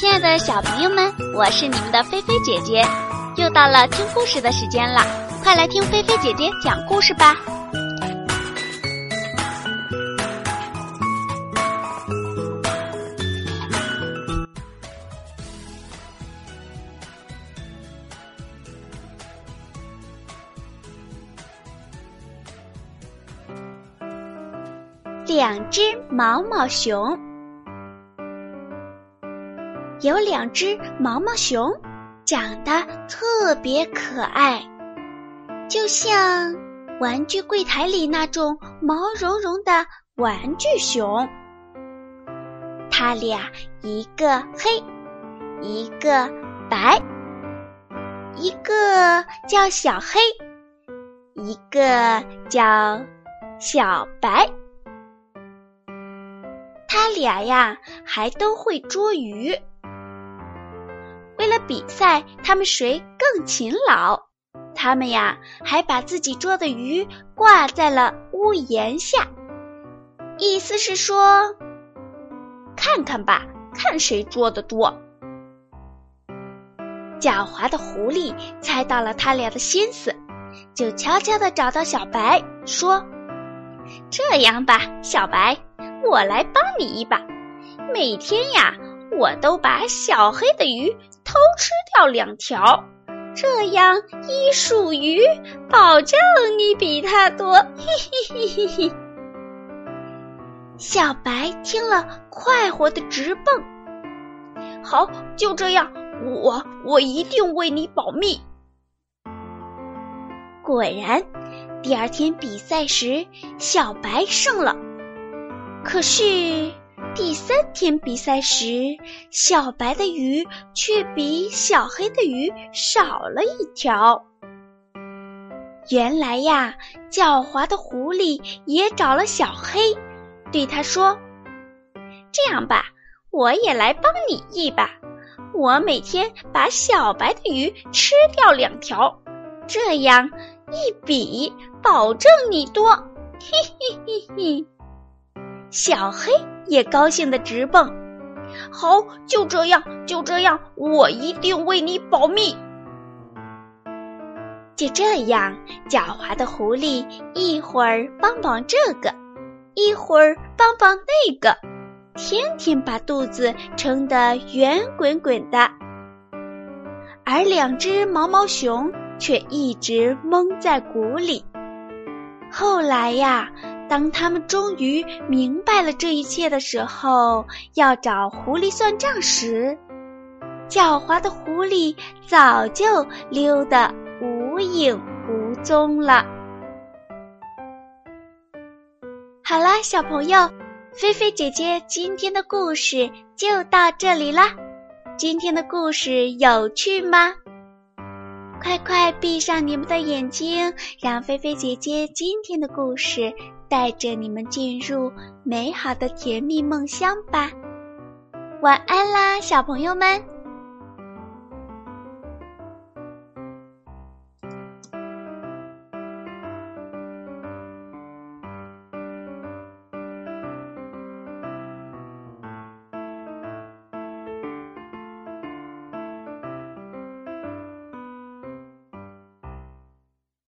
亲爱的小朋友们，我是你们的菲菲姐姐，又到了听故事的时间了，快来听菲菲姐姐讲故事吧。两只毛毛熊，有两只毛毛熊，长得特别可爱，就像玩具柜台里那种毛茸茸的玩具熊。它俩一个黑，一个白，一个叫小黑，一个叫小白。他俩呀，还都会捉鱼。为了比赛，他们谁更勤劳，他们呀还把自己捉的鱼挂在了屋檐下，意思是说，看看吧，看谁捉的多。狡猾的狐狸猜到了他俩的心思，就悄悄地找到小白，说：“这样吧，小白。”我来帮你一把，每天呀，我都把小黑的鱼吃掉两条，这样一数鱼，保证你比他多。嘿嘿嘿嘿嘿。小白听了，快活的直蹦。好，就这样，我我一定为你保密。果然，第二天比赛时，小白胜了。可是第三天比赛时，小白的鱼却比小黑的鱼少了一条。原来呀，狡猾的狐狸也找了小黑，对他说：“这样吧，我也来帮你一把。我每天把小白的鱼吃掉两条，这样一比，保证你多。”嘿嘿嘿嘿。小黑也高兴的直蹦，好，就这样，就这样，我一定为你保密。就这样，狡猾的狐狸一会儿帮帮这个，一会儿帮帮那个，天天把肚子撑得圆滚滚的，而两只毛毛熊却一直蒙在鼓里。后来呀。当他们终于明白了这一切的时候，要找狐狸算账时，狡猾的狐狸早就溜得无影无踪了。好啦，小朋友，菲菲姐姐今天的故事就到这里啦。今天的故事有趣吗？快快闭上你们的眼睛，让菲菲姐姐今天的故事。带着你们进入美好的甜蜜梦乡吧，晚安啦，小朋友们。